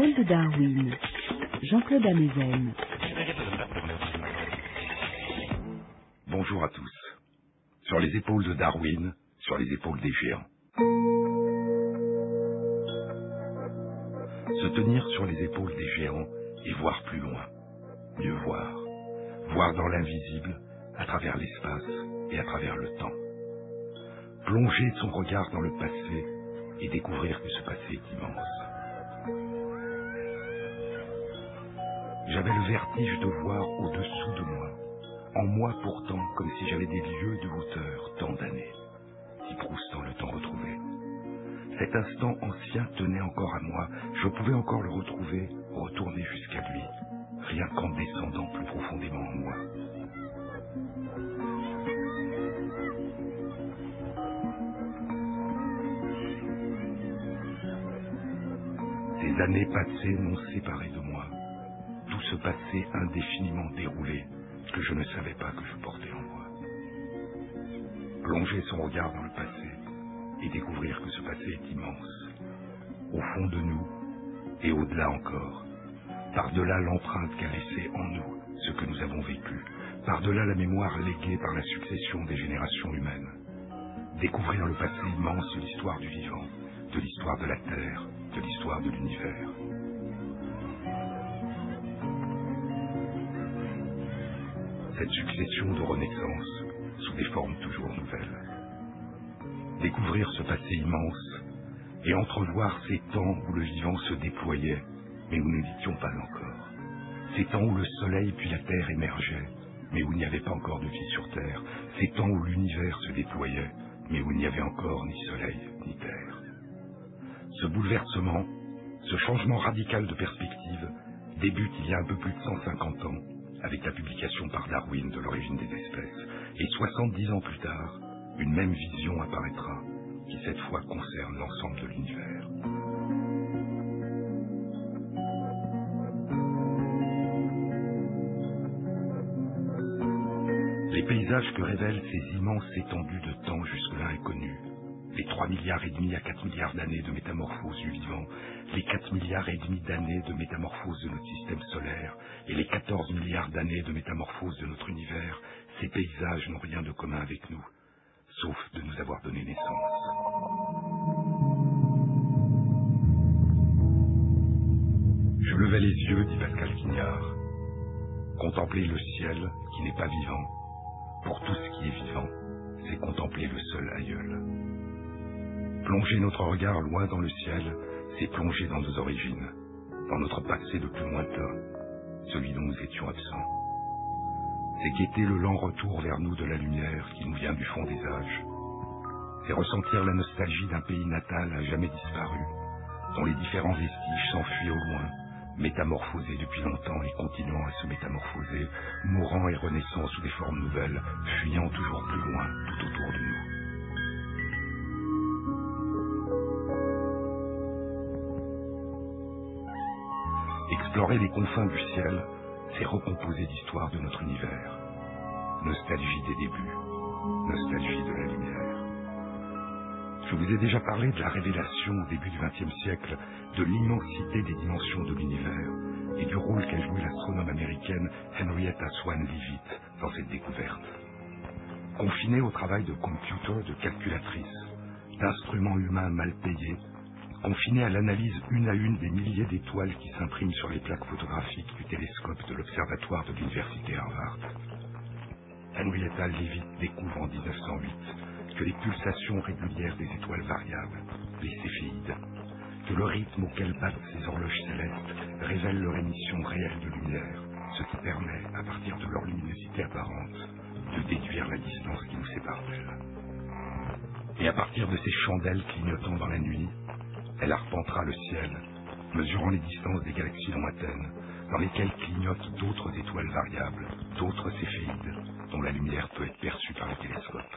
Épaules de Darwin, Jean-Claude Amezen. Bonjour à tous. Sur les épaules de Darwin, sur les épaules des géants. Se tenir sur les épaules des géants et voir plus loin, mieux voir, voir dans l'invisible, à travers l'espace et à travers le temps. Plonger son regard dans le passé et découvrir que ce passé est immense. J'avais le vertige de voir au-dessous de moi, en moi pourtant comme si j'avais des lieux de hauteur tant d'années, dit Proust dans le temps retrouvé. Cet instant ancien tenait encore à moi, je pouvais encore le retrouver, retourner jusqu'à lui, rien qu'en descendant plus profondément en moi. Ces années passées m'ont séparé de moi, ce passé indéfiniment déroulé que je ne savais pas que je portais en moi. Plonger son regard dans le passé et découvrir que ce passé est immense, au fond de nous et au-delà encore, par-delà l'empreinte qu'a laissée en nous ce que nous avons vécu, par-delà la mémoire léguée par la succession des générations humaines. Découvrir le passé immense de l'histoire du vivant, de l'histoire de la Terre, de l'histoire de l'univers. Cette succession de renaissances sous des formes toujours nouvelles. Découvrir ce passé immense et entrevoir ces temps où le vivant se déployait, mais où nous n'étions pas encore. Ces temps où le soleil puis la terre émergeaient, mais où il n'y avait pas encore de vie sur terre. Ces temps où l'univers se déployait, mais où il n'y avait encore ni soleil ni terre. Ce bouleversement, ce changement radical de perspective, débute il y a un peu plus de 150 ans avec la publication par Darwin de l'origine des espèces, et 70 ans plus tard, une même vision apparaîtra, qui cette fois concerne l'ensemble de l'univers. Les paysages que révèlent ces immenses étendues de temps jusque-là inconnues, les 3 milliards et demi à 4 milliards d'années de métamorphose du vivant, les 4 milliards et demi d'années de métamorphose de notre système solaire et les 14 milliards d'années de métamorphose de notre univers, ces paysages n'ont rien de commun avec nous, sauf de nous avoir donné naissance. Je levais les yeux, dit Pascal Quignard. Contempler le ciel qui n'est pas vivant, pour tout ce qui est vivant, c'est contempler le seul aïeul. Plonger notre regard loin dans le ciel, c'est plonger dans nos origines, dans notre passé le plus lointain, celui dont nous étions absents. C'est guetter le lent retour vers nous de la lumière qui nous vient du fond des âges. C'est ressentir la nostalgie d'un pays natal à jamais disparu, dont les différents vestiges s'enfuient au loin, métamorphosés depuis longtemps et continuant à se métamorphoser, mourant et renaissant sous des formes nouvelles, fuyant toujours plus loin tout autour de nous. Explorer les confins du ciel, c'est recomposer l'histoire de notre univers. Nostalgie des débuts, nostalgie de la lumière. Je vous ai déjà parlé de la révélation au début du XXe siècle de l'immensité des dimensions de l'univers et du rôle qu'a joué l'astronome américaine Henrietta Swan Leavitt dans cette découverte. Confinée au travail de computer, de calculatrice, d'instruments humains mal payés, confinée à l'analyse une à une des milliers d'étoiles qui s'impriment sur les plaques photographiques du télescope de l'Observatoire de l'Université Harvard. Henrietta Leavitt découvre en 1908 que les pulsations régulières des étoiles variables, les céphéides, que le rythme auquel battent ces horloges célestes révèle leur émission réelle de lumière, ce qui permet, à partir de leur luminosité apparente, de déduire la distance qui nous sépare d'elles. Et à partir de ces chandelles clignotant dans la nuit, elle arpentera le ciel, mesurant les distances des galaxies lointaines, dans lesquelles clignotent d'autres étoiles variables, d'autres céphéides, dont la lumière peut être perçue par le télescope.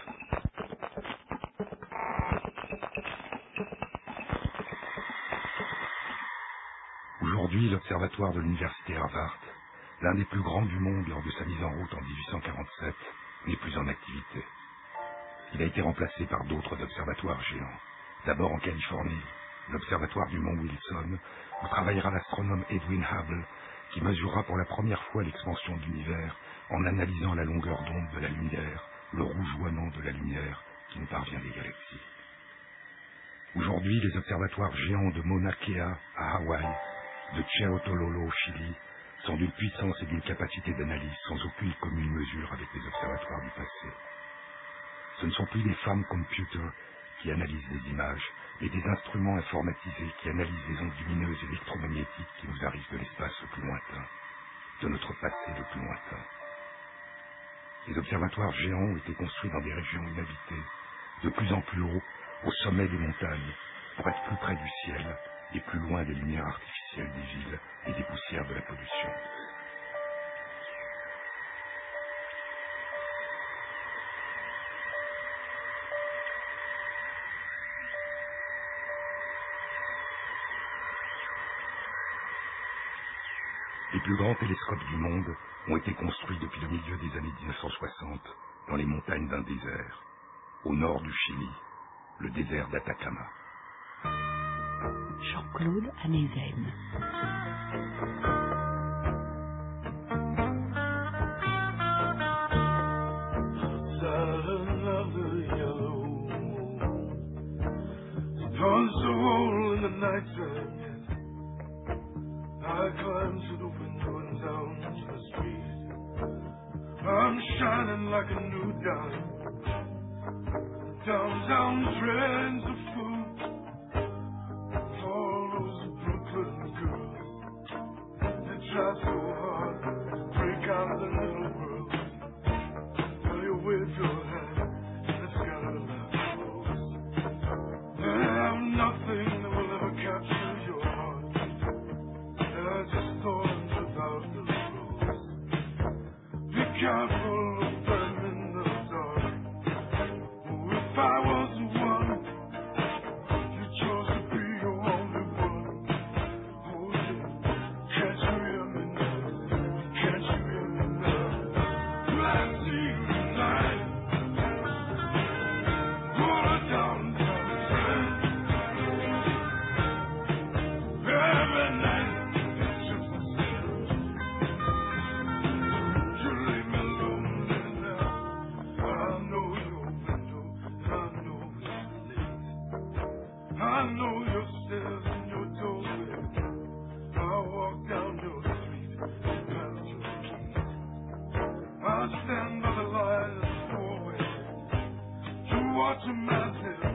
Aujourd'hui, l'Observatoire de l'Université Harvard, l'un des plus grands du monde lors de sa mise en route en 1847, n'est plus en activité. Il a été remplacé par d'autres observatoires géants, d'abord en Californie, l'observatoire du mont Wilson, où travaillera l'astronome Edwin Hubble, qui mesurera pour la première fois l'expansion de l'univers en analysant la longueur d'onde de la lumière, le rougeoiement de la lumière qui nous parvient des galaxies. Aujourd'hui, les observatoires géants de Mauna Kea à Hawaï, de Cheotololo au Chili, sont d'une puissance et d'une capacité d'analyse sans aucune commune mesure avec les observatoires du passé. Ce ne sont plus des femmes computers qui analysent des images, mais des instruments informatisés qui analysent les ondes lumineuses électromagnétiques qui nous arrivent de l'espace le plus lointain, de notre passé le plus lointain. Les observatoires géants ont été construits dans des régions inhabitées, de plus en plus haut, au sommet des montagnes, pour être plus près du ciel et plus loin des lumières artificielles des villes et des poussières de la pollution. Grands télescopes du monde ont été construits depuis le milieu des années 1960 dans les montagnes d'un désert, au nord du Chili, le désert d'Atacama. Jean-Claude Amezen. I climb to the window and down the street. I'm shining like a new dime. Downtown trends of food. All those Brooklyn girls. They try so hard Watch your mouth.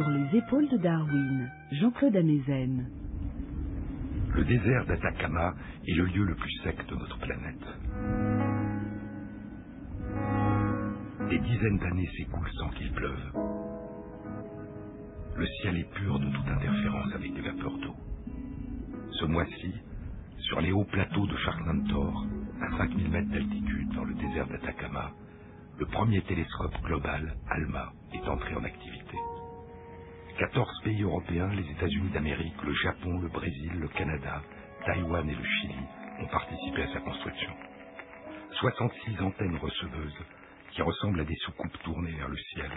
Sur les épaules de Darwin, Jean-Claude Amezen. Le désert d'Atacama est le lieu le plus sec de notre planète. Des dizaines d'années s'écoulent sans qu'il pleuve. Le ciel est pur de toute interférence avec des vapeurs d'eau. Ce mois-ci, sur les hauts plateaux de Charnantor, à 5000 mètres d'altitude dans le désert d'Atacama, le premier télescope global, ALMA, est entré en activité. 14 pays européens, les États-Unis d'Amérique, le Japon, le Brésil, le Canada, Taïwan et le Chili ont participé à sa construction. 66 antennes receveuses, qui ressemblent à des soucoupes tournées vers le ciel,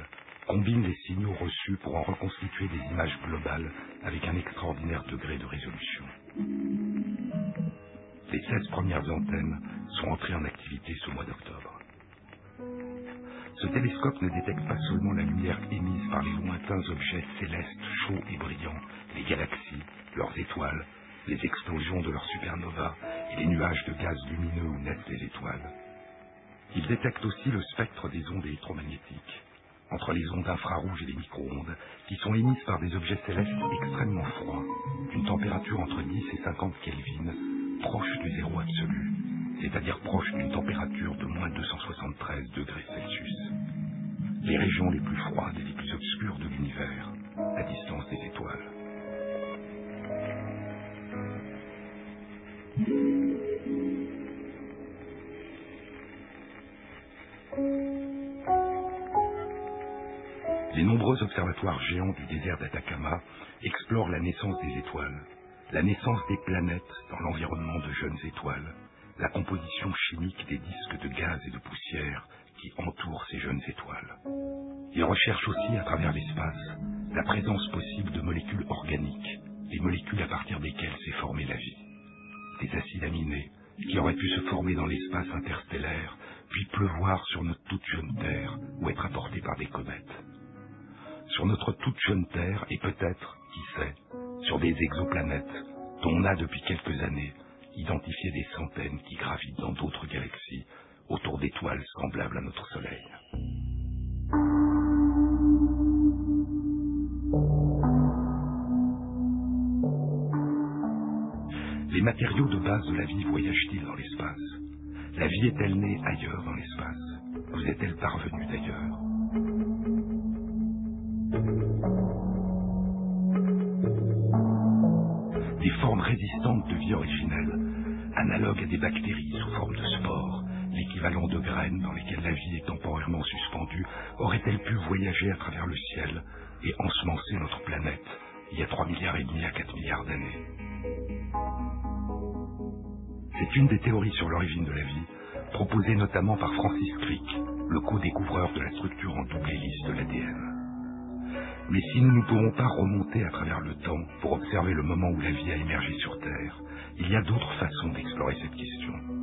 combinent les signaux reçus pour en reconstituer des images globales avec un extraordinaire degré de résolution. Les 16 premières antennes sont entrées en activité ce mois d'octobre. Ce télescope ne détecte pas seulement la lumière émise par les lointains objets célestes chauds et brillants, les galaxies, leurs étoiles, les explosions de leurs supernovas et les nuages de gaz lumineux où naissent les étoiles. Il détecte aussi le spectre des ondes électromagnétiques, entre les ondes infrarouges et les micro-ondes, qui sont émises par des objets célestes extrêmement froids, d'une température entre 10 et 50 Kelvin, proche du zéro absolu, c'est-à-dire proche d'une température de moins 273 degrés Celsius. Les régions les plus froides et les plus obscures de l'univers, à distance des étoiles. Les nombreux observatoires géants du désert d'Atacama explorent la naissance des étoiles, la naissance des planètes dans l'environnement de jeunes étoiles, la composition chimique des disques de gaz et de poussière qui entourent ces jeunes étoiles. Ils recherchent aussi à travers l'espace la présence possible de molécules organiques, les molécules à partir desquelles s'est formée la vie. Des acides aminés qui auraient pu se former dans l'espace interstellaire, puis pleuvoir sur notre toute jeune Terre ou être apportés par des comètes. Sur notre toute jeune Terre et peut-être, qui sait, sur des exoplanètes dont on a depuis quelques années identifié des centaines qui gravitent dans d'autres galaxies autour d'étoiles semblables à notre Soleil. Les matériaux de base de la vie voyagent-ils dans l'espace? La vie est-elle née ailleurs dans l'espace? Vous est-elle parvenue d'ailleurs? Des formes résistantes de vie originelle, analogues à des bactéries sous forme de spores, l'équivalent de graines dans lesquelles la vie est temporairement suspendue, auraient-elles pu voyager à travers le ciel et ensemencer notre planète il y a 3 milliards et demi à 4 milliards d'années? C'est une des théories sur l'origine de la vie, proposée notamment par Francis Crick, le co-découvreur de la structure en double hélice de l'ADN. Mais si nous ne pouvons pas remonter à travers le temps pour observer le moment où la vie a émergé sur Terre, il y a d'autres façons d'explorer cette question.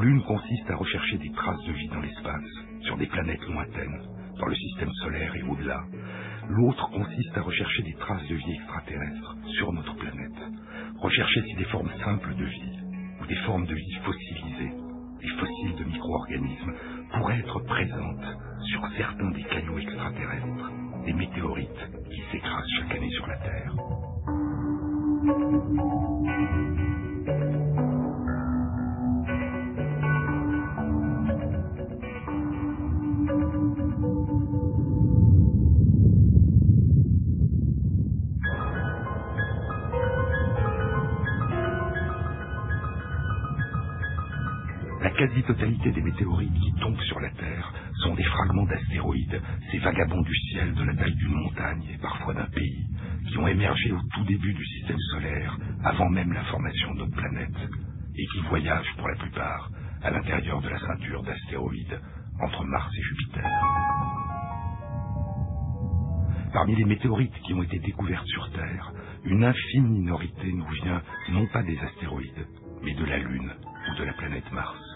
L'une consiste à rechercher des traces de vie dans l'espace, sur des planètes lointaines, dans le système solaire et au-delà. L'autre consiste à rechercher des traces de vie extraterrestres sur notre planète. Rechercher si des formes simples de vie, ou des formes de vie fossilisées, des fossiles de micro-organismes, pourraient être présentes sur certains des cailloux extraterrestres, des météorites qui s'écrasent chaque année sur la Terre. Quasi-totalité des météorites qui tombent sur la Terre sont des fragments d'astéroïdes, ces vagabonds du ciel de la taille d'une montagne et parfois d'un pays, qui ont émergé au tout début du système solaire, avant même la formation de notre planète, et qui voyagent pour la plupart à l'intérieur de la ceinture d'astéroïdes entre Mars et Jupiter. Parmi les météorites qui ont été découvertes sur Terre, une infime minorité nous vient non pas des astéroïdes, mais de la Lune ou de la planète Mars.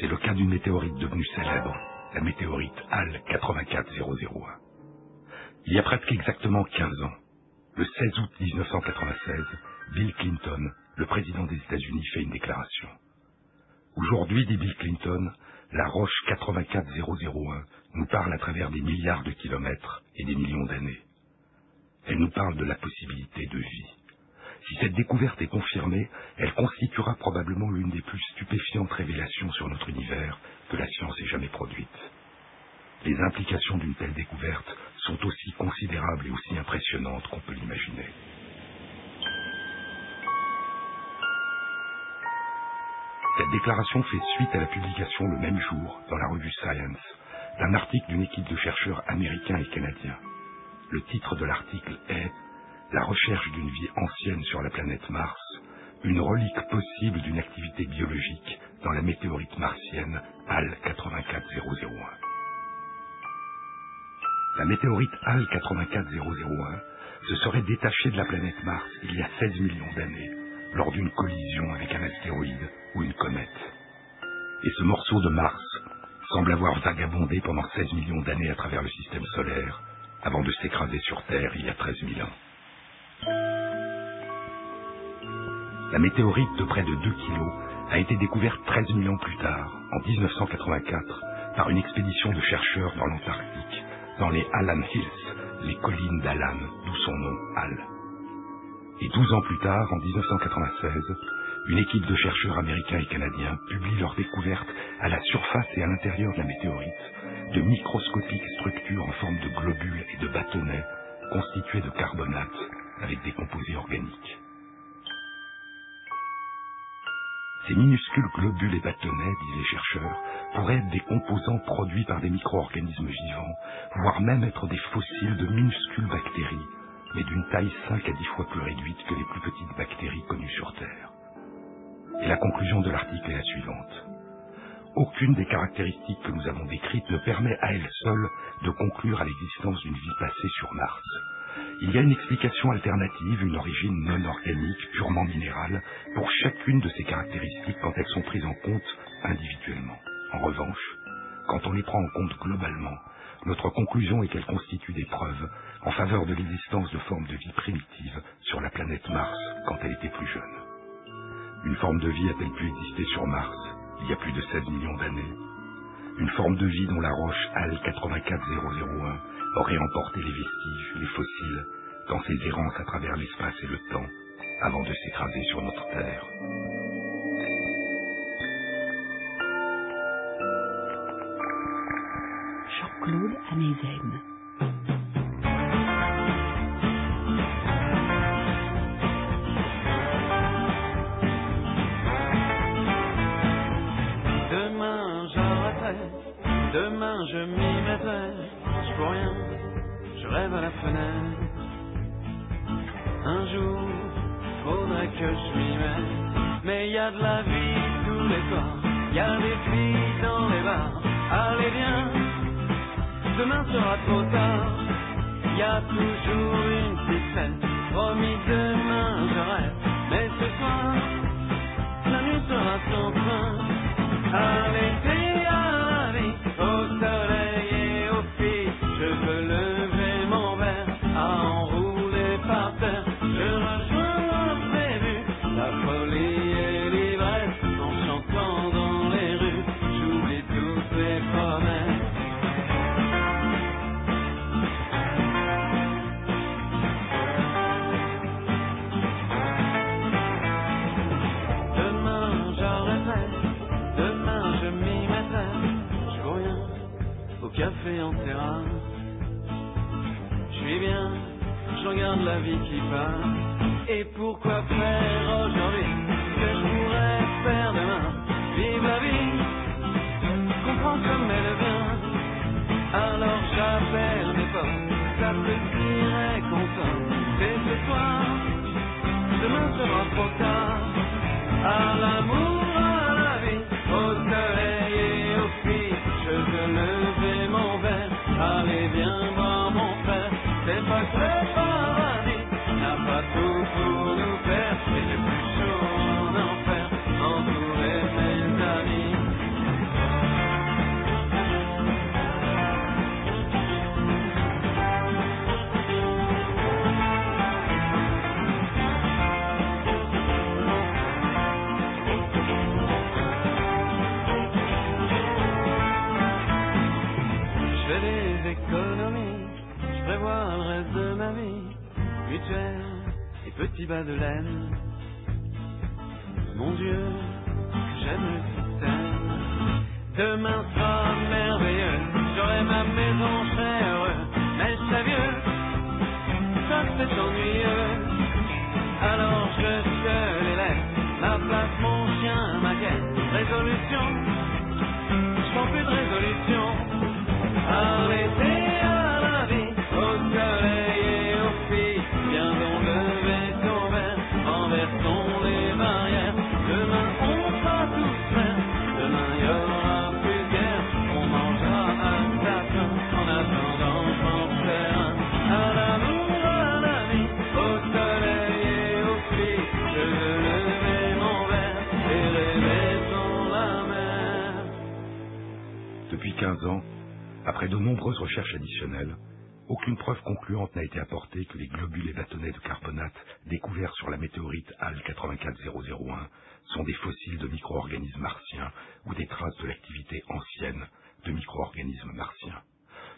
C'est le cas d'une météorite devenue célèbre, la météorite HAL 84001. Il y a presque exactement 15 ans, le 16 août 1996, Bill Clinton, le président des États-Unis, fait une déclaration. Aujourd'hui, dit Bill Clinton, la roche 84001 nous parle à travers des milliards de kilomètres et des millions d'années. Elle nous parle de la possibilité de vie. Si cette découverte est confirmée, elle constituera probablement l'une des plus stupéfiantes révélations sur notre univers que la science ait jamais produite. Les implications d'une telle découverte sont aussi considérables et aussi impressionnantes qu'on peut l'imaginer. Cette déclaration fait suite à la publication le même jour, dans la revue Science, d'un article d'une équipe de chercheurs américains et canadiens. Le titre de l'article est La recherche d'une vie ancienne sur la planète Mars, une relique possible d'une activité biologique dans la météorite martienne HAL 84001. La météorite HAL 84001 se serait détachée de la planète Mars il y a 16 millions d'années lors d'une collision avec un astéroïde ou une comète. Et ce morceau de Mars semble avoir vagabondé pendant 16 millions d'années à travers le système solaire avant de s'écraser sur Terre il y a 13 000 ans. La météorite de près de 2 kilos a été découverte 13 000 ans plus tard, en 1984, par une expédition de chercheurs dans l'Antarctique, dans les Allan Hills, les collines d'Allan, d'où son nom Hal. Et 12 ans plus tard, en 1996, une équipe de chercheurs américains et canadiens publie leur découverte à la surface et à l'intérieur de la météorite de microscopiques structures en forme de globules et de bâtonnets constitués de carbonate avec des composés organiques. Ces minuscules globules et bâtonnets, disent les chercheurs, pourraient être des composants produits par des micro-organismes vivants, voire même être des fossiles de minuscules bactéries, mais d'une taille 5 à 10 fois plus réduite que les plus petites bactéries connues sur Terre. Et la conclusion de l'article est la suivante. Aucune des caractéristiques que nous avons décrites ne permet à elle seule de conclure à l'existence d'une vie passée sur Mars. Il y a une explication alternative, une origine non organique, purement minérale, pour chacune de ces caractéristiques quand elles sont prises en compte individuellement. En revanche, quand on les prend en compte globalement, notre conclusion est qu'elles constituent des preuves en faveur de l'existence de formes de vie primitives sur la planète Mars quand elle était plus jeune. Une forme de vie a-t-elle pu exister sur Mars il y a plus de 16 millions d'années? Une forme de vie dont la roche HAL 84001 aurait emporté les vestiges, les fossiles, dans ses errances à travers l'espace et le temps, avant de s'écraser sur notre Terre. Jean-Claude Amezen. Demain j'arrêterai, demain je m'y mettrai, peux rien, je rêve à la fenêtre. Un jour, faudrait que je m'y mette, mais y a de la vie tous les soirs, y a des filles dans les bars, allez viens, demain sera trop tard, y a toujours une petite promis demain je rêve, mais ce soir, la nuit sera sans fin. Allez, c'est Je suis bien, je regarde la vie qui passe. Et pourquoi faire aujourd'hui ce que je pourrais faire demain? Vive la vie, comprendre comme elle vient. Alors j'appelle mes potes, ça te dirait content. C'est ce soir, demain sera trop tard. À l'amour, c'est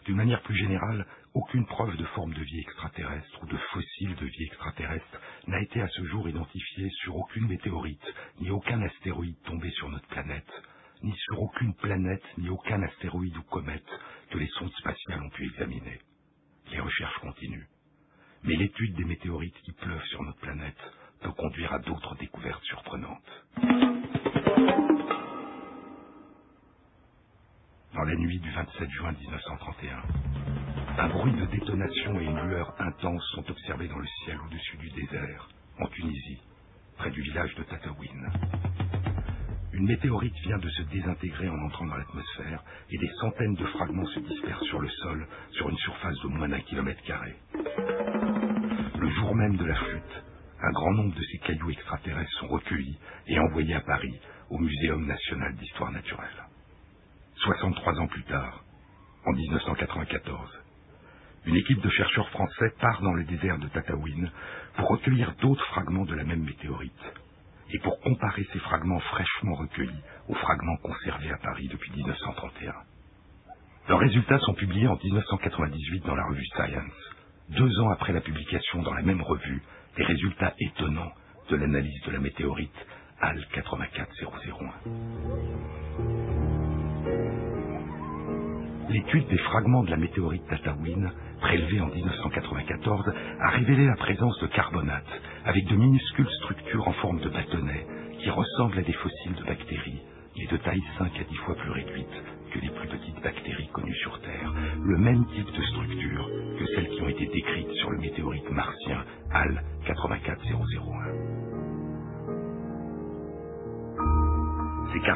D'une manière plus générale, aucune preuve de forme de vie extraterrestre ou de fossiles de vie extraterrestre n'a été à ce jour identifiée sur aucune météorite ni aucun astéroïde tombé sur notre planète, ni sur aucune planète ni aucun astéroïde ou comète que les sondes spatiales ont pu examiner. Les recherches continuent. Mais l'étude des météorites qui pleuvent sur notre planète peut conduire à d'autres découvertes surprenantes. Dans la nuit du 27 juin 1931, un bruit de détonation et une lueur intense sont observés dans le ciel au-dessus du désert, en Tunisie, près du village de Tataouine. Une météorite vient de se désintégrer en entrant dans l'atmosphère et des centaines de fragments se dispersent sur le sol sur une surface de moins d'un kilomètre carré. Le jour même de la chute, un grand nombre de ces cailloux extraterrestres sont recueillis et envoyés à Paris, au Muséum national d'histoire naturelle. 63 ans plus tard, en 1994, une équipe de chercheurs français part dans le désert de Tataouine pour recueillir d'autres fragments de la même météorite et pour comparer ces fragments fraîchement recueillis aux fragments conservés à Paris depuis 1931. Leurs résultats sont publiés en 1998 dans la revue Science, deux ans après la publication dans la même revue des résultats étonnants de l'analyse de la météorite HAL 84001. L'étude des fragments de la météorite Tataouine, prélevée en 1994, a révélé la présence de carbonate, avec de minuscules structures en forme de bâtonnets qui ressemblent à des fossiles de bactéries, mais de taille 5 à 10 fois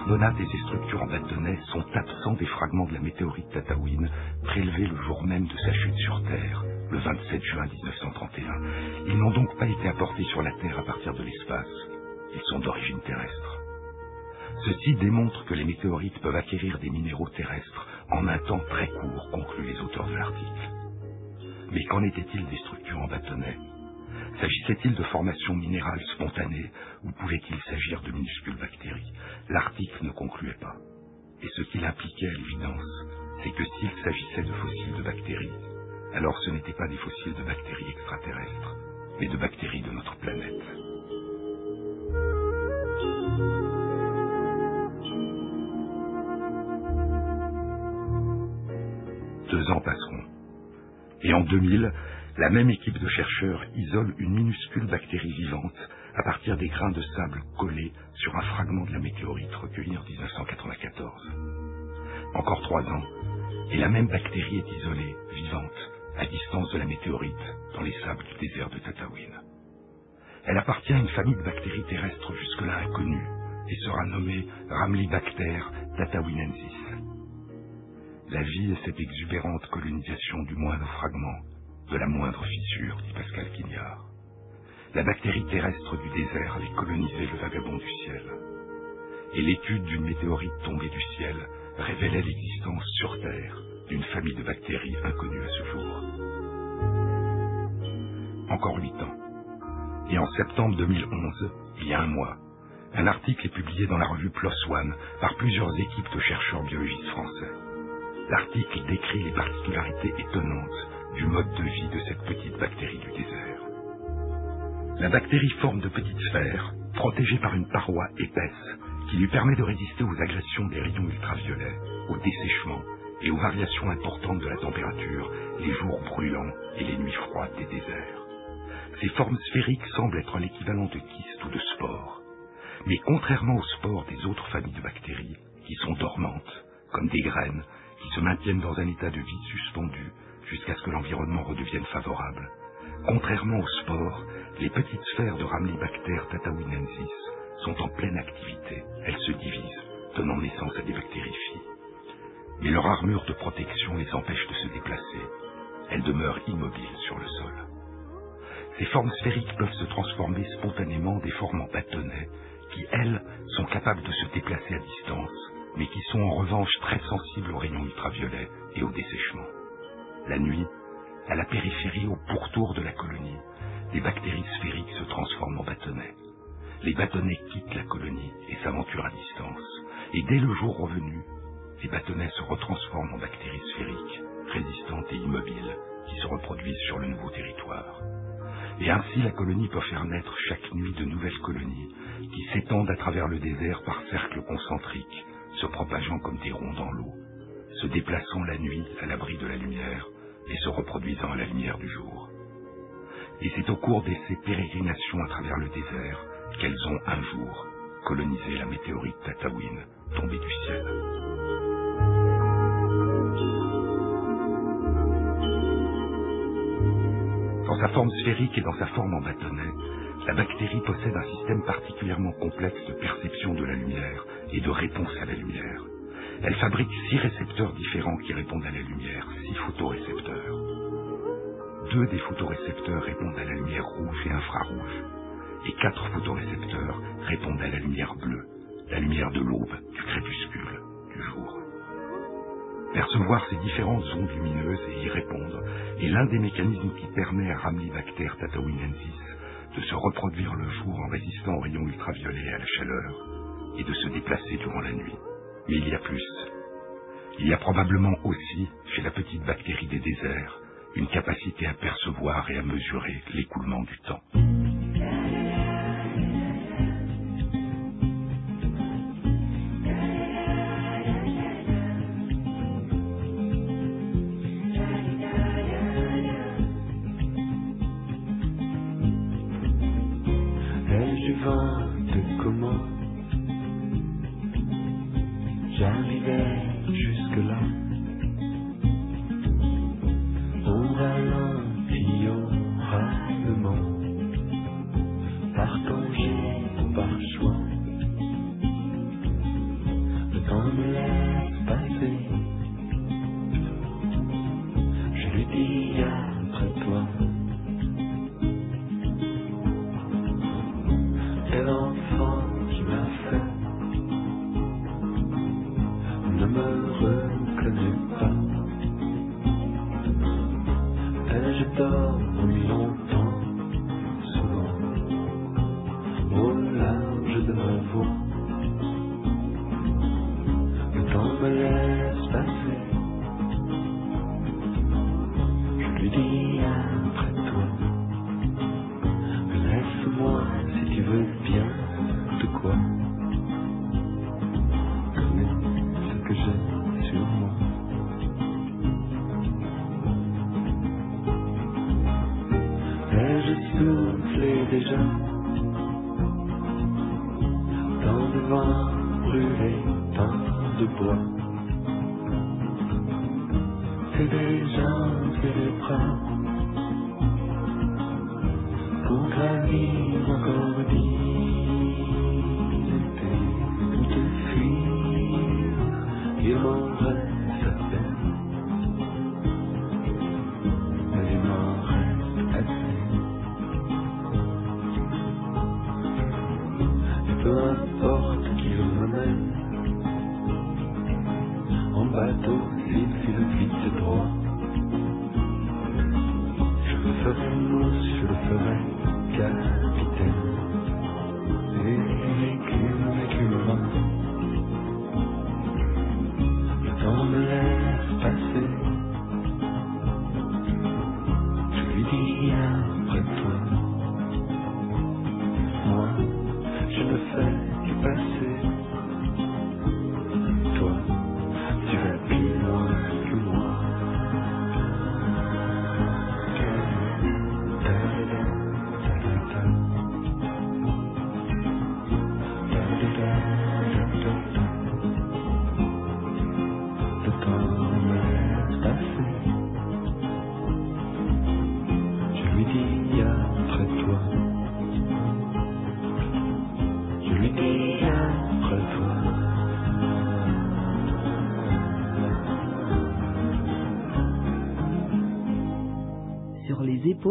Carbonates et ces structures en bâtonnets sont absents des fragments de la météorite Tataouine prélevés le jour même de sa chute sur Terre, le 27 juin 1931. Ils n'ont donc pas été apportés sur la Terre à partir de l'espace. Ils sont d'origine terrestre. Ceci démontre que les météorites peuvent acquérir des minéraux terrestres en un temps très court, concluent les auteurs de l'article. Mais qu'en était-il des structures en bâtonnets? S'agissait-il de formations minérales spontanées ou pouvait-il s'agir de minuscules bactéries? L'article ne concluait pas. Et ce qu'il impliquait à l'évidence, c'est que s'il s'agissait de fossiles de bactéries, alors ce n'étaient pas des fossiles de bactéries extraterrestres, mais de bactéries de notre planète. Deux ans passeront. Et en 2000, la même équipe de chercheurs isole une minuscule bactérie vivante à partir des grains de sable collés sur un fragment de la météorite recueilli en 1994. Encore trois ans, et la même bactérie est isolée, vivante, à distance de la météorite, dans les sables du désert de Tataouine. Elle appartient à une famille de bactéries terrestres jusque-là inconnues et sera nommée Ramlibacter tatawinensis. La vie est cette exubérante colonisation du moindre fragment, de la moindre fissure, dit Pascal Quignard. La bactérie terrestre du désert avait colonisé le vagabond du ciel. Et l'étude d'une météorite tombée du ciel révélait l'existence sur Terre d'une famille de bactéries inconnues à ce jour. Encore huit ans. Et en septembre 2011, il y a un mois, un article est publié dans la revue PLOS ONE par plusieurs équipes de chercheurs biologistes français. L'article décrit les particularités étonnantes du mode de vie de cette petite bactérie du désert. La bactérie forme de petites sphères, protégées par une paroi épaisse, qui lui permet de résister aux agressions des rayons ultraviolets, au dessèchement et aux variations importantes de la température, les jours brûlants et les nuits froides des déserts. Ces formes sphériques semblent être l'équivalent de kystes ou de spores. Mais contrairement aux spores des autres familles de bactéries, qui sont dormantes, comme des graines, qui se maintiennent dans un état de vie suspendu jusqu'à ce que l'environnement redevienne favorable, contrairement aux spores, les petites sphères de Ramlibacter tatawinensis sont en pleine activité. Elles se divisent, donnant naissance à des bactériophiles. Mais leur armure de protection les empêche de se déplacer. Elles demeurent immobiles sur le sol. Ces formes sphériques peuvent se transformer spontanément en des formes en bâtonnets qui, elles, sont capables de se déplacer à distance, mais qui sont en revanche très sensibles aux rayons ultraviolets et au dessèchement. La nuit, à la périphérie, au pourtour de la colonie, les bactéries sphériques se transforment en bâtonnets. Les bâtonnets quittent la colonie et s'aventurent à distance. Et dès le jour revenu, les bâtonnets se retransforment en bactéries sphériques, résistantes et immobiles, qui se reproduisent sur le nouveau territoire. Et ainsi la colonie peut faire naître chaque nuit de nouvelles colonies qui s'étendent à travers le désert par cercles concentriques, se propageant comme des ronds dans l'eau, se déplaçant la nuit à l'abri de la lumière et se reproduisant à la lumière du jour. Et c'est au cours de ces pérégrinations à travers le désert qu'elles ont un jour colonisé la météorite Tatawin tombée du ciel. Dans sa forme sphérique et dans sa forme en bâtonnet, la bactérie possède un système particulièrement complexe de perception de la lumière et de réponse à la lumière. Elle fabrique six récepteurs différents qui répondent à la lumière, six photorécepteurs. Deux des photorécepteurs répondent à la lumière rouge et infrarouge, et quatre photorécepteurs répondent à la lumière bleue, la lumière de l'aube, du crépuscule, du jour. Percevoir ces différentes ondes lumineuses et y répondre est l'un des mécanismes qui permet à Ramlibacter tatawinensis de se reproduire le jour en résistant aux rayons ultraviolets et à la chaleur, et de se déplacer durant la nuit. Mais il y a plus. Il y a probablement aussi, chez la petite bactérie des déserts, une capacité à percevoir et à mesurer l'écoulement du temps. De comment J'arrivais jusque-là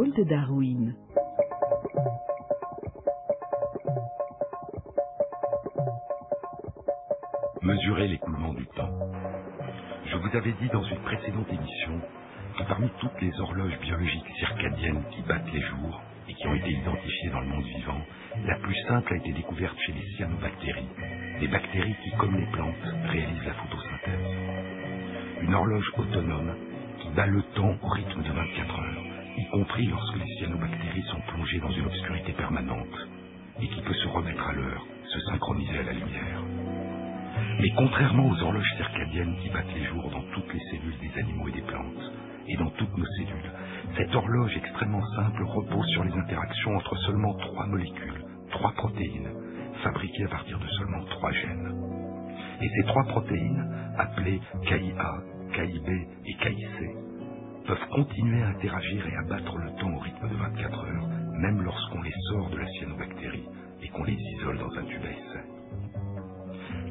de Darwin. Mesurer l'écoulement du temps. Je vous avais dit dans une précédente émission que parmi toutes les horloges biologiques circadiennes qui battent les jours et qui ont été identifiées dans le monde vivant, la plus simple a été découverte chez les cyanobactéries, des bactéries qui, comme les plantes, réalisent la photosynthèse. Une horloge autonome qui bat le temps au rythme de 24 heures, compris lorsque les cyanobactéries sont plongées dans une obscurité permanente, et qui peut se remettre à l'heure, se synchroniser à la lumière. Mais contrairement aux horloges circadiennes qui battent les jours dans toutes les cellules des animaux et des plantes, et dans toutes nos cellules, cette horloge extrêmement simple repose sur les interactions entre seulement trois molécules, trois protéines, fabriquées à partir de seulement trois gènes. Et ces trois protéines, appelées KIA, KIB et KIC, peuvent continuer à interagir et à battre le temps au rythme de 24 heures, même lorsqu'on les sort de la cyanobactérie et qu'on les isole dans un tube à essai.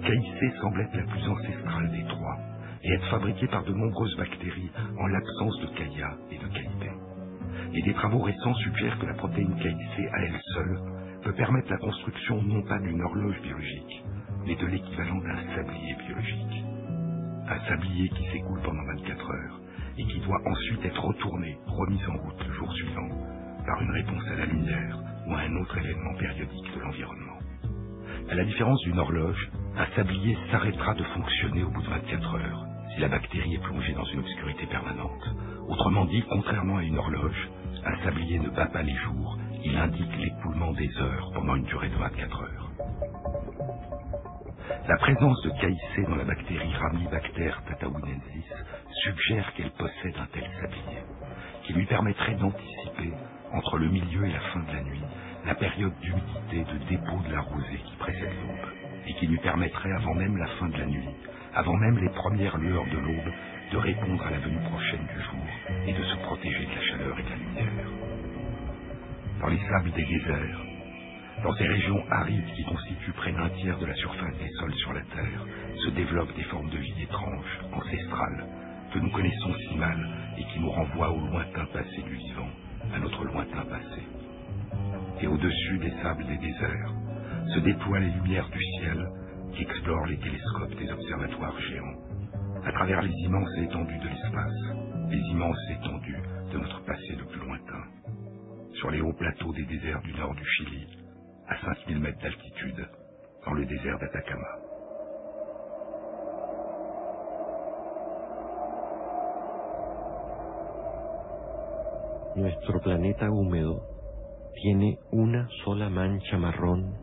KIC semble être la plus ancestrale des trois et être fabriquée par de nombreuses bactéries en l'absence de KIA et de KIB. Et des travaux récents suggèrent que la protéine KIC à elle seule peut permettre la construction non pas d'une horloge biologique, mais de l'équivalent d'un sablier biologique. Un sablier qui s'écoule pendant 24 heures et qui doit ensuite être retourné, remis en route le jour suivant, par une réponse à la lumière ou à un autre événement périodique de l'environnement. À la différence d'une horloge, un sablier s'arrêtera de fonctionner au bout de 24 heures si la bactérie est plongée dans une obscurité permanente. Autrement dit, contrairement à une horloge, un sablier ne bat pas les jours, il indique l'écoulement des heures pendant une durée de 24 heures. La présence de KIC dans la bactérie Ramibacter tatawinensis suggère qu'elle possède un tel sablier, qui lui permettrait d'anticiper, entre le milieu et la fin de la nuit, la période d'humidité de dépôt de la rosée qui précède l'aube, et qui lui permettrait, avant même la fin de la nuit, avant même les premières lueurs de l'aube, de répondre à la venue prochaine du jour et de se protéger de la chaleur et de la lumière. Dans les sables des déserts, dans ces régions arides qui constituent près d'un tiers de la surface des sols sur la Terre, se développent des formes de vie étranges, ancestrales, que nous connaissons si mal et qui nous renvoient au lointain passé du vivant, à notre lointain passé. Et au-dessus des sables des déserts, se déploient les lumières du ciel qui explorent les télescopes des observatoires géants, à travers les immenses étendues de l'espace, les immenses étendues de notre passé le plus lointain, sur les hauts plateaux des déserts du nord du Chili, à 5000 mètres d'altitude, dans le désert d'Atacama. Nuestro planeta húmedo tiene una sola mancha marrón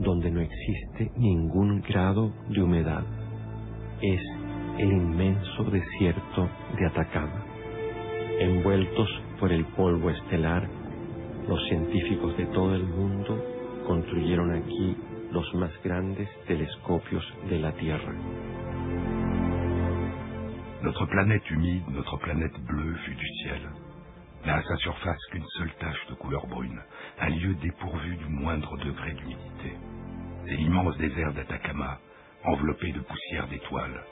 donde no existe ningún grado de humedad. Es el inmenso desierto de Atacama. Envueltos por el polvo estelar, los científicos de todo el mundo construyeron aquí los más grandes telescopios de la Tierra. Notre planète humide, notre planète bleue vue du ciel, n'a à sa surface qu'une seule tache de couleur brune, un lieu dépourvu du moindre degré d'humidité. C'est l'immense désert d'Atacama, enveloppé de poussière d'étoiles.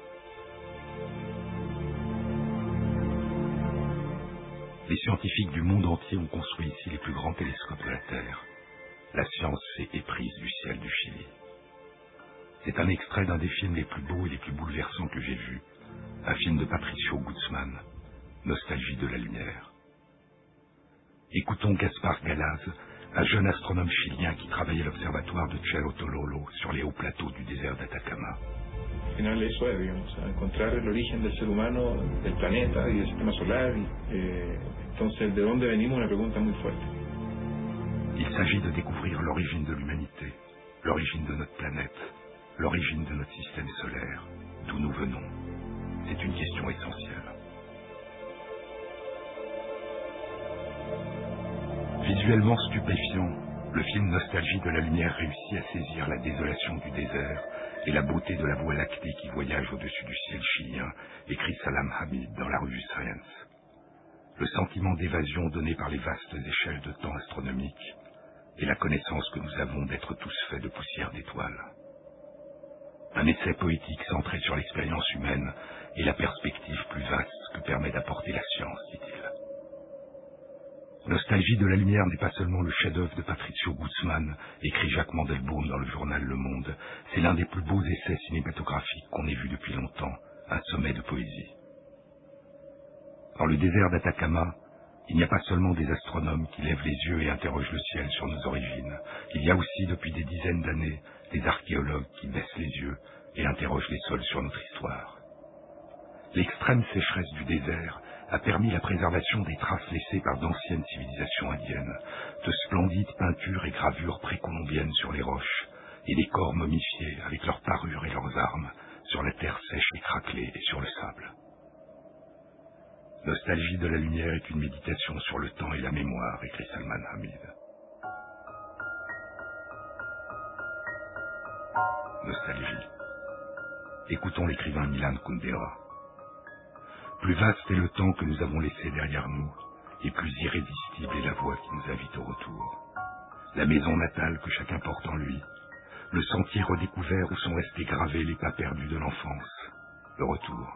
Les scientifiques du monde entier ont construit ici les plus grands télescopes de la Terre. La science s'est éprise du ciel du Chili. C'est un extrait d'un des films les plus beaux et les plus bouleversants que j'ai vus, un film de Patricio Guzman, Nostalgie de la lumière. Écoutons Gaspar Galaz, un jeune astronome chilien qui travaillait à l'observatoire de Cerro Tololo sur les hauts plateaux du désert d'Atacama. Al final eso es, digamos, a encontrar el origen del ser humano, del planeta y del sistema solar. y, eh, entonces, ¿de dónde venimos? Una pregunta muy fuerte. Il s'agit de découvrir l'origine de l'humanité, l'origine de notre planète, l'origine de notre système solaire, d'où nous venons. C'est une question essentielle. Visuellement stupéfiant, le film Nostalgie de la lumière réussit à saisir la désolation du désert et la beauté de la voie lactée qui voyage au-dessus du ciel chilien, écrit Salam Hamid dans la revue Science. Le sentiment d'évasion donné par les vastes échelles de temps astronomiques et la connaissance que nous avons d'être tous faits de poussière d'étoiles. Un essai poétique centré sur l'expérience humaine et la perspective plus vaste que permet d'apporter la science. Nostalgie de la lumière n'est pas seulement le chef-d'œuvre de Patricio Guzman, écrit Jacques Mandelbaum dans le journal Le Monde. C'est l'un des plus beaux essais cinématographiques qu'on ait vu depuis longtemps, un sommet de poésie. Dans le désert d'Atacama, il n'y a pas seulement des astronomes qui lèvent les yeux et interrogent le ciel sur nos origines. Il y a aussi, depuis des dizaines d'années, des archéologues qui baissent les yeux et interrogent les sols sur notre histoire. L'extrême sécheresse du désert a permis la préservation des traces laissées par d'anciennes civilisations indiennes, de splendides peintures et gravures précolombiennes sur les roches, et des corps momifiés avec leurs parures et leurs armes sur la terre sèche et craquelée et sur le sable. Nostalgie de la lumière est une méditation sur le temps et la mémoire, écrit Salman Hamid. Nostalgie. Écoutons l'écrivain Milan Kundera. Plus vaste est le temps que nous avons laissé derrière nous, et plus irrésistible est la voix qui nous invite au retour. La maison natale que chacun porte en lui, le sentier redécouvert où sont restés gravés les pas perdus de l'enfance, le retour.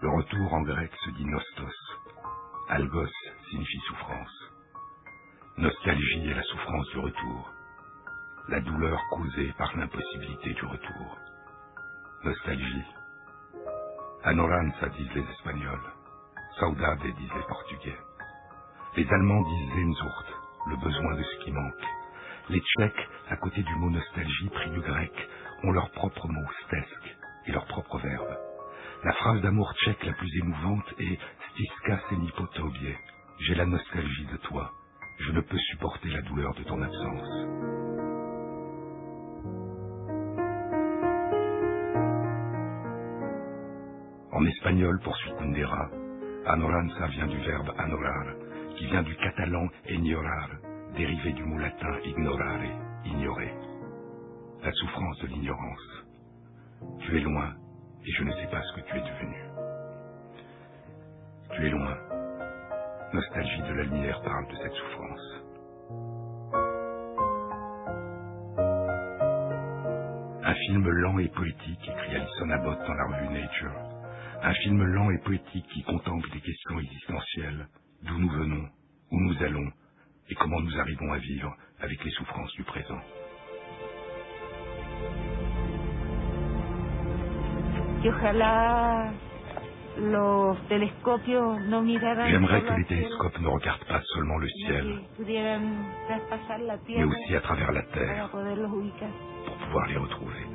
Le retour en grec se dit nostos. Algos signifie souffrance. Nostalgie est la souffrance du retour, la douleur causée par l'impossibilité du retour. Nostalgie, Anoranza disent les Espagnols. Saudade disent les Portugais. Les Allemands disent Sehnsucht, le besoin de ce qui manque. Les Tchèques, à côté du mot nostalgie pris du grec, ont leur propre mot stesk et leur propre verbe. La phrase d'amour tchèque la plus émouvante est Stiska senipotobie. J'ai la nostalgie de toi. Je ne peux supporter la douleur de ton absence. En espagnol, poursuit Kundera, anoranza vient du verbe anorar, qui vient du catalan ignorar, dérivé du mot latin ignorare, ignorer. La souffrance de l'ignorance. Tu es loin et je ne sais pas ce que tu es devenu. Tu es loin. Nostalgie de la lumière parle de cette souffrance. Un film lent et poétique, écrit Alison Abbott dans la revue Nature, un film lent et poétique qui contemple des questions existentielles, d'où nous venons, où nous allons, et comment nous arrivons à vivre avec les souffrances du présent. J'aimerais que les télescopes ne regardent pas seulement le ciel, mais aussi à travers la Terre, pour pouvoir les retrouver.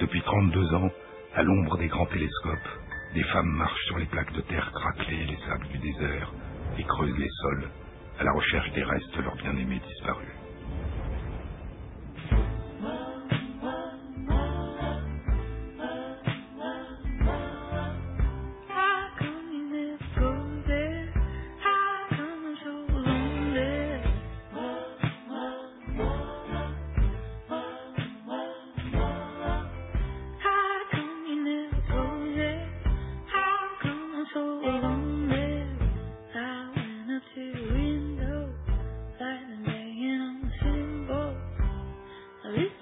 Depuis 32 ans, à l'ombre des grands télescopes, des femmes marchent sur les plaques de terre craquelées les sables du désert et creusent les sols à la recherche des restes de leurs bien-aimés disparus. mhm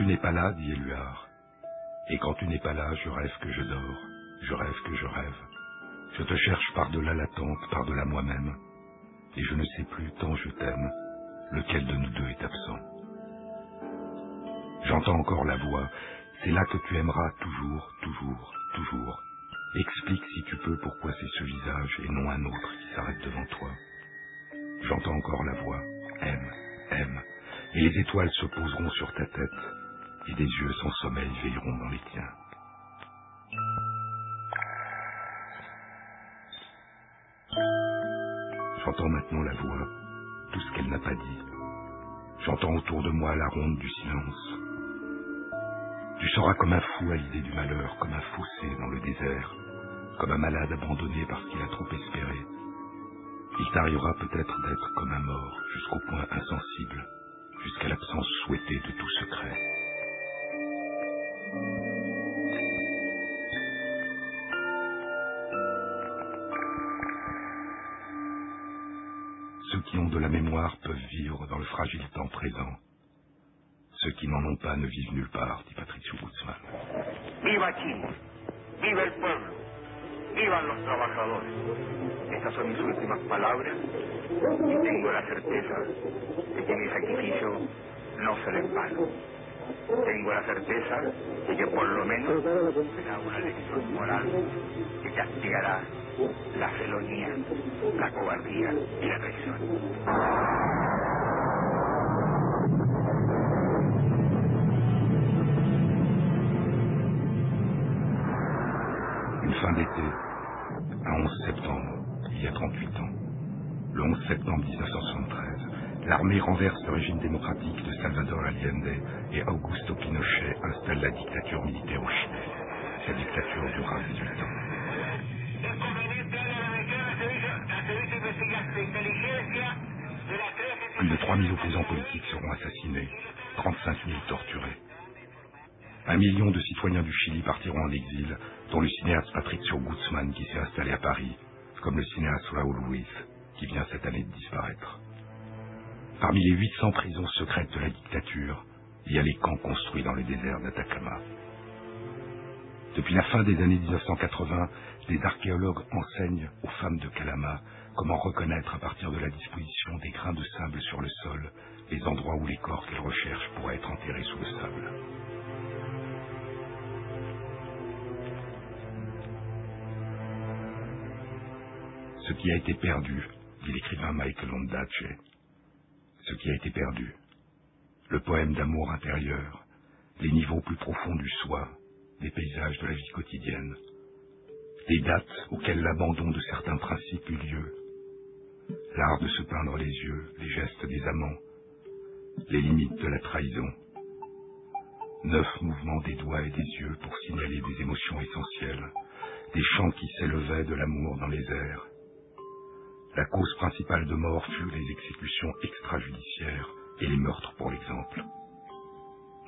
tu n'es pas là, dit Éluard, et quand tu n'es pas là, je rêve que je dors, je rêve que je rêve. Je te cherche par-delà l'attente, par-delà moi-même, et je ne sais plus tant je t'aime, lequel de nous deux est absent. J'entends encore la voix, c'est là que tu aimeras toujours, toujours, toujours. Explique si tu peux pourquoi c'est ce visage et non un autre qui s'arrête devant toi. J'entends encore la voix, aime, aime, et les étoiles se poseront sur ta tête, et des yeux sans sommeil veilleront dans les tiens. J'entends maintenant la voix, tout ce qu'elle n'a pas dit. J'entends autour de moi la ronde du silence. Tu seras comme un fou à l'idée du malheur, comme un fossé dans le désert, comme un malade abandonné parce qu'il a trop espéré. Il t'arrivera peut-être d'être comme un mort, jusqu'au point insensible, jusqu'à l'absence souhaitée de tout secret. La mémoire peuvent vivre dans le fragile temps présent. Ceux qui n'en ont pas ne vivent nulle part, dit Patricio Guzman. ¡Viva Chile! ¡Viva el pueblo! ¡Vivan los trabajadores! Estas son mis últimas palabras y tengo la certeza de que mi sacrificio no será en vano. Tengo la certeza de que por lo menos será una lección moral que castigará la felonía, la cobardía y la traición. Une fin d'été, un 11 septembre, il y a 38 ans. Le 11 septembre 1973, l'armée renverse le régime démocratique de Salvador Allende et Augusto Pinochet installe la dictature militaire au Chili. Cette dictature durera 18 ans. De 3000 opposants politiques seront assassinés, 35 000 torturés. Un million de citoyens du Chili partiront en exil, dont le cinéaste Patricio Guzman qui s'est installé à Paris, comme le cinéaste Raúl Ruiz qui vient cette année de disparaître. Parmi les 800 prisons secrètes de la dictature, il y a les camps construits dans le désert d'Atacama. Depuis la fin des années 1980, les archéologues enseignent aux femmes de Calama comment reconnaître à partir de la disposition des grains de sable sur le sol les endroits où les corps qu'elles recherchent pourraient être enterrés sous le sable? Ce qui a été perdu, dit l'écrivain Michael Ondaatje, ce qui a été perdu, le poème d'amour intérieur, les niveaux plus profonds du soi, des paysages de la vie quotidienne, des dates auxquelles l'abandon de certains principes eut lieu, l'art de se peindre les yeux, les gestes des amants, les limites de la trahison, neuf mouvements des doigts et des yeux pour signaler des émotions essentielles, des chants qui s'élevaient de l'amour dans les airs. La cause principale de mort fut les exécutions extrajudiciaires et les meurtres pour l'exemple.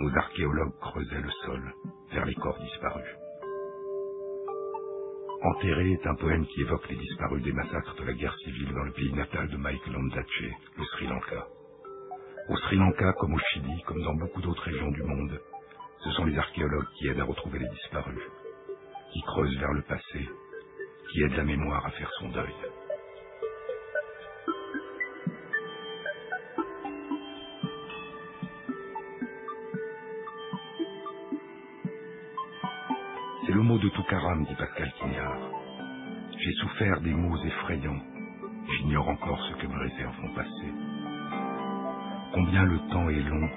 Nos archéologues creusaient le sol vers les corps disparus. Enterré est un poème qui évoque les disparus des massacres de la guerre civile dans le pays natal de Michael Ondaatje, le Sri Lanka. Au Sri Lanka, comme au Chili, comme dans beaucoup d'autres régions du monde, ce sont les archéologues qui aident à retrouver les disparus, qui creusent vers le passé, qui aident la mémoire à faire son deuil. De dit Pascal Quignard. J'ai souffert des mots effrayants. J'ignore encore ce que me réserve mon passé. Combien le temps est long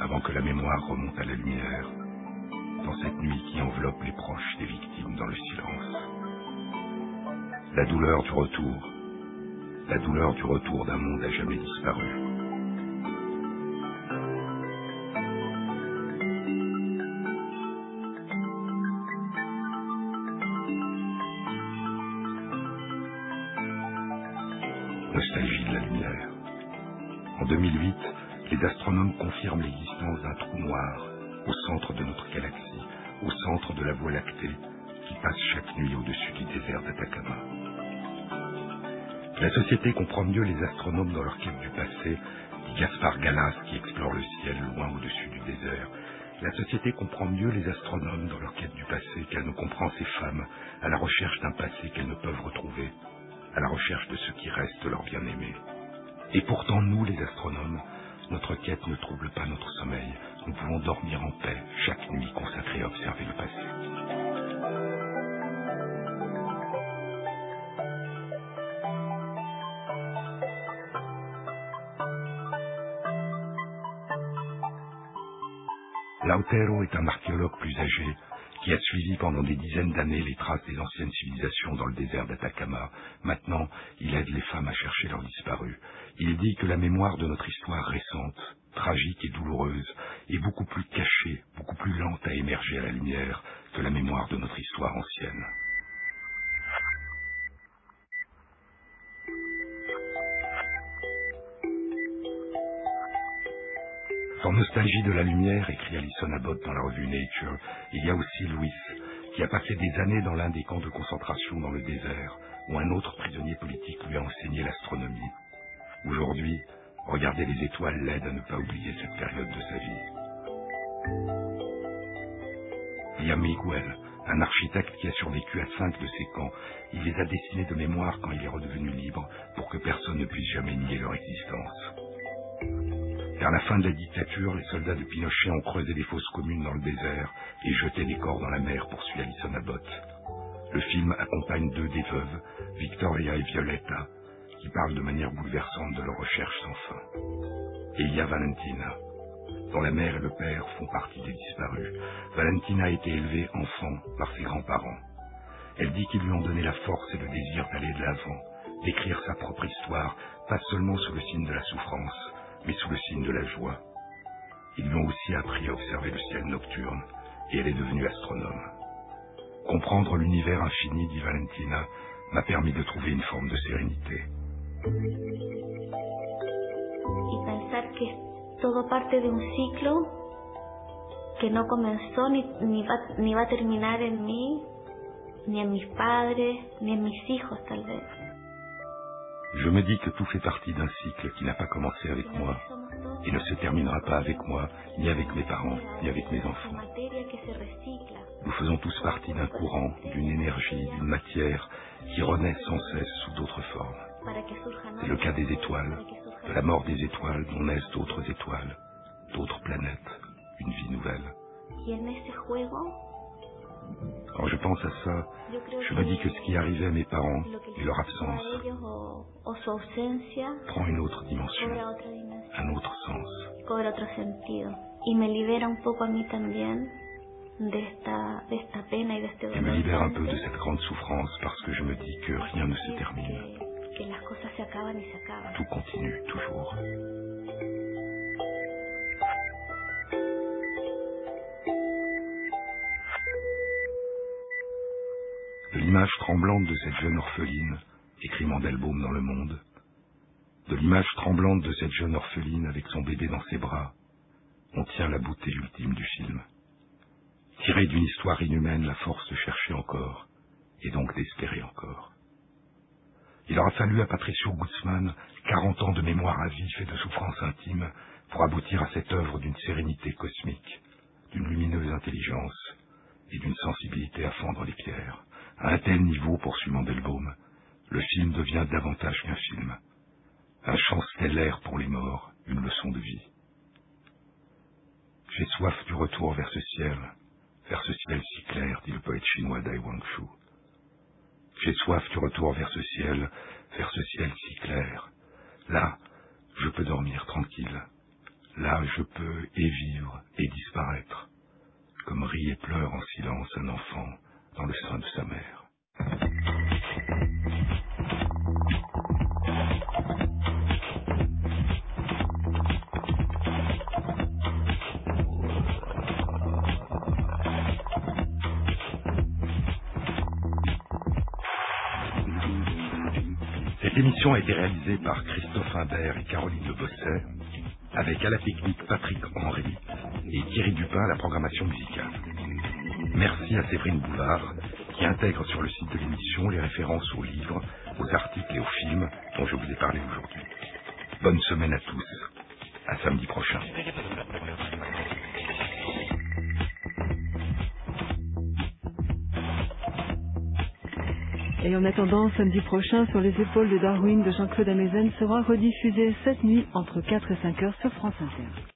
avant que la mémoire remonte à la lumière, dans cette nuit qui enveloppe les proches des victimes dans le silence. La douleur du retour, la douleur du retour d'un monde à jamais disparu. Société comprend mieux les astronomes dans leur quête du passé, dit Gaspard Gallas qui explore le ciel loin au-dessus du désert. La société comprend mieux les astronomes dans leur quête du passé qu'elle ne comprend ces femmes à la recherche d'un passé qu'elles ne peuvent retrouver, à la recherche de ce qui reste leur bien-aimé. Et pourtant, nous, les astronomes, notre quête ne trouble pas notre sommeil. Nous pouvons dormir en paix Lautero est un archéologue plus âgé qui a suivi pendant des dizaines d'années les traces des anciennes civilisations dans le désert d'Atacama. Maintenant, il aide les femmes à chercher leurs disparus. Il dit que la mémoire de notre histoire récente, tragique et douloureuse, est beaucoup plus cachée, beaucoup plus lente à émerger à la lumière que la mémoire de notre histoire ancienne. Nostalgie de la lumière, écrit Alison Abbott dans la revue Nature, il y a aussi Louis, qui a passé des années dans l'un des camps de concentration dans le désert, où un autre prisonnier politique lui a enseigné l'astronomie. Aujourd'hui, regarder les étoiles l'aide à ne pas oublier cette période de sa vie. Il y a Miguel, un architecte qui a survécu à cinq de ces camps. Il les a dessinés de mémoire quand il est redevenu libre, pour que personne ne puisse jamais nier leur existence. Vers la fin de la dictature, les soldats de Pinochet ont creusé des fosses communes dans le désert et jeté des corps dans la mer, poursuit Alison Abbott. Le film accompagne deux des veuves, Victoria et Violetta, qui parlent de manière bouleversante de leur recherche sans fin. Et il y a Valentina, dont la mère et le père font partie des disparus. Valentina a été élevée enfant par ses grands-parents. Elle dit qu'ils lui ont donné la force et le désir d'aller de l'avant, d'écrire sa propre histoire, pas seulement sous le signe de la souffrance, mais sous le signe de la joie. Ils lui aussi appris à observer le ciel nocturne, et elle est devenue astronome. Comprendre l'univers infini, dit Valentina, m'a permis de trouver une forme de sérénité. y pensar que todo parte de un ciclo que no comenzó ni, ni, va, ni va en mí, ni en mis padres, ni en mis hijos tal vez. Je me dis que tout fait partie d'un cycle qui n'a pas commencé avec moi et ne se terminera pas avec moi, ni avec mes parents, ni avec mes enfants. Nous faisons tous partie d'un courant, d'une énergie, d'une matière qui renaît sans cesse sous d'autres formes. C'est le cas des étoiles, de la mort des étoiles dont naissent d'autres étoiles, d'autres planètes, une vie nouvelle. Quand je pense à ça, je me dis que ce qui arrivait à mes parents et leur absence prend une autre dimension, un autre sens. Y me libera un poco a mí también de esta, de esta pena y de este Et dolor. me libère un peu de cette grande souffrance parce que je me dis que rien ne se termine. que, que las cosas se acaban y se acaban. Tout continue toujours. De l'image tremblante de cette jeune orpheline, écrit Mandelbaum dans Le Monde, de l'image tremblante de cette jeune orpheline avec son bébé dans ses bras, on tient la beauté ultime du film. Tiré d'une histoire inhumaine, la force de chercher encore, et donc d'espérer encore. Il aura fallu à Patricio Guzman 40 ans de mémoire à vif et de souffrance intime pour aboutir à cette œuvre d'une sérénité cosmique, d'une lumineuse intelligence et d'une sensibilité à fendre les pierres. À un tel niveau, poursuit Mandelbaum, le film devient davantage qu'un film. Un chant stellaire pour les morts, une leçon de vie. J'ai soif du retour vers ce ciel, vers ce ciel si clair, dit le poète chinois Dai Wangshu. J'ai soif du retour vers ce ciel, vers ce ciel si clair. Là, je peux dormir tranquille. Là, je peux et vivre et disparaître, comme rit et pleure en silence un enfant dans le sein de sa mère. Cette émission a été réalisée par Christophe Imbert et Caroline Le Bosset, avec à la technique Patrick Henry et Thierry Dupin à la programmation musicale. Merci à Séverine Bouvard, qui intègre sur le site de l'émission les références aux livres, aux articles et aux films dont je vous ai parlé aujourd'hui. Bonne semaine à tous. À samedi prochain. Et en attendant, samedi prochain, sur les épaules de Darwin de Jean-Claude Amezen sera rediffusé cette nuit entre 4 et 5 heures sur France Inter.